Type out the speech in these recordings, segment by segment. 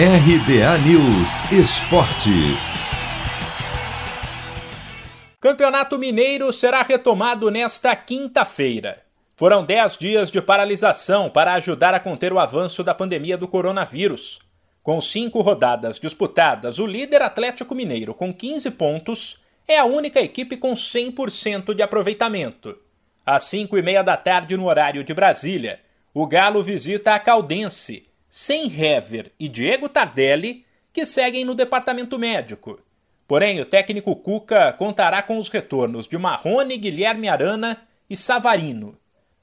RBA News Esporte. Campeonato Mineiro será retomado nesta quinta-feira. Foram 10 dias de paralisação para ajudar a conter o avanço da pandemia do coronavírus. Com cinco rodadas disputadas, o líder Atlético Mineiro, com 15 pontos, é a única equipe com 100% de aproveitamento. Às 5 e meia da tarde, no horário de Brasília, o Galo visita a Caldense, sem Hever e Diego Tardelli, que seguem no departamento médico. Porém, o técnico Cuca contará com os retornos de Marrone, Guilherme Arana e Savarino.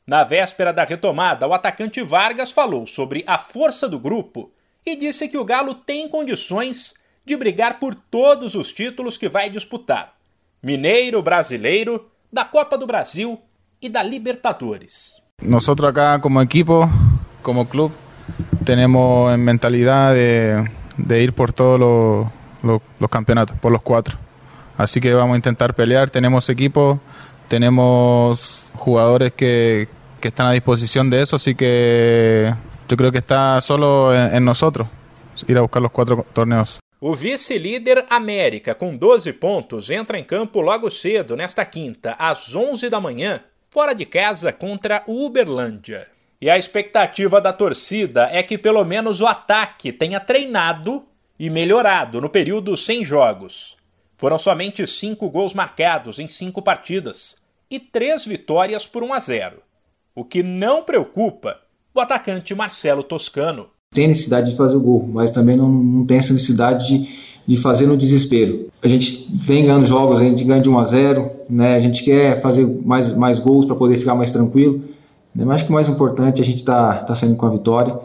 Na véspera da retomada, o atacante Vargas falou sobre a força do grupo e disse que o Galo tem condições de brigar por todos os títulos que vai disputar: Mineiro, Brasileiro, da Copa do Brasil e da Libertadores. Nós acá como equipo, como clube, tenemos mentalidad de, ir por todos los, campeonatos, por los cuatro. Así que vamos a intentar pelear. Tenemos equipo, tenemos jugadores que, están a disposición de eso, así que yo creo que está solo en, en nosotros ir a buscar los cuatro torneos. O vice-líder América, com 12 pontos, entra em campo logo cedo, nesta quinta, às 11 da manhã, fora de casa contra o Uberlândia. E a expectativa da torcida é que pelo menos o ataque tenha treinado e melhorado no período sem jogos. Foram somente cinco gols marcados em cinco partidas e três vitórias por 1 a 0. O que não preocupa o atacante Marcelo Toscano. Tem necessidade de fazer o gol, mas também não, não tem essa necessidade de, de fazer no desespero. A gente vem ganhando jogos, a gente ganha de 1 a 0, né? A gente quer fazer mais, mais gols para poder ficar mais tranquilo. Né? Mas acho que o mais importante é a gente tá, tá saindo com a vitória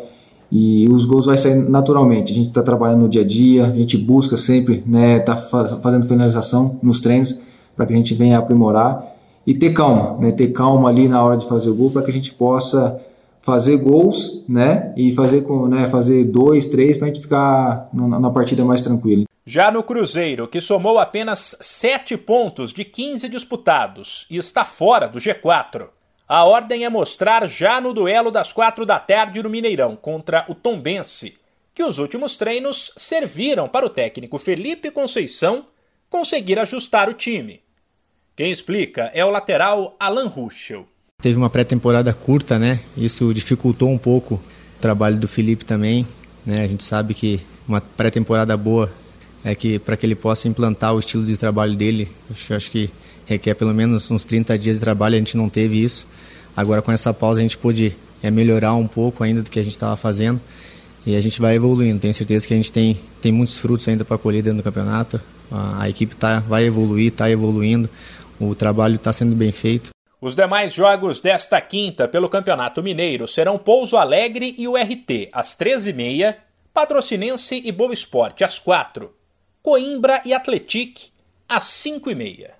e os gols vai sair naturalmente. A gente está trabalhando no dia a dia, a gente busca sempre, né, tá fazendo finalização nos treinos para que a gente venha aprimorar e ter calma, né, ter calma ali na hora de fazer o gol para que a gente possa fazer gols, né, e fazer com, né, fazer dois, três para a gente ficar na partida mais tranquila. Já no Cruzeiro, que somou apenas 7 pontos de 15 disputados e está fora do G4, a ordem é mostrar já no duelo das quatro da tarde no Mineirão contra o Tombense, que os últimos treinos serviram para o técnico Felipe Conceição conseguir ajustar o time. Quem explica é o lateral Alan Ruschel. Teve uma pré-temporada curta, né? Isso dificultou um pouco o trabalho do Felipe também. Né? A gente sabe que uma pré-temporada boa é que para que ele possa implantar o estilo de trabalho dele, eu acho que requer pelo menos uns 30 dias de trabalho, a gente não teve isso. Agora com essa pausa a gente pôde é, melhorar um pouco ainda do que a gente estava fazendo e a gente vai evoluindo. Tenho certeza que a gente tem, tem muitos frutos ainda para colher dentro do campeonato. A, a equipe tá, vai evoluir, está evoluindo, o trabalho está sendo bem feito. Os demais jogos desta quinta pelo Campeonato Mineiro serão Pouso Alegre e o RT às 13h30, Patrocinense e Boa Esporte às 4 Coimbra e Atletique às 5h30.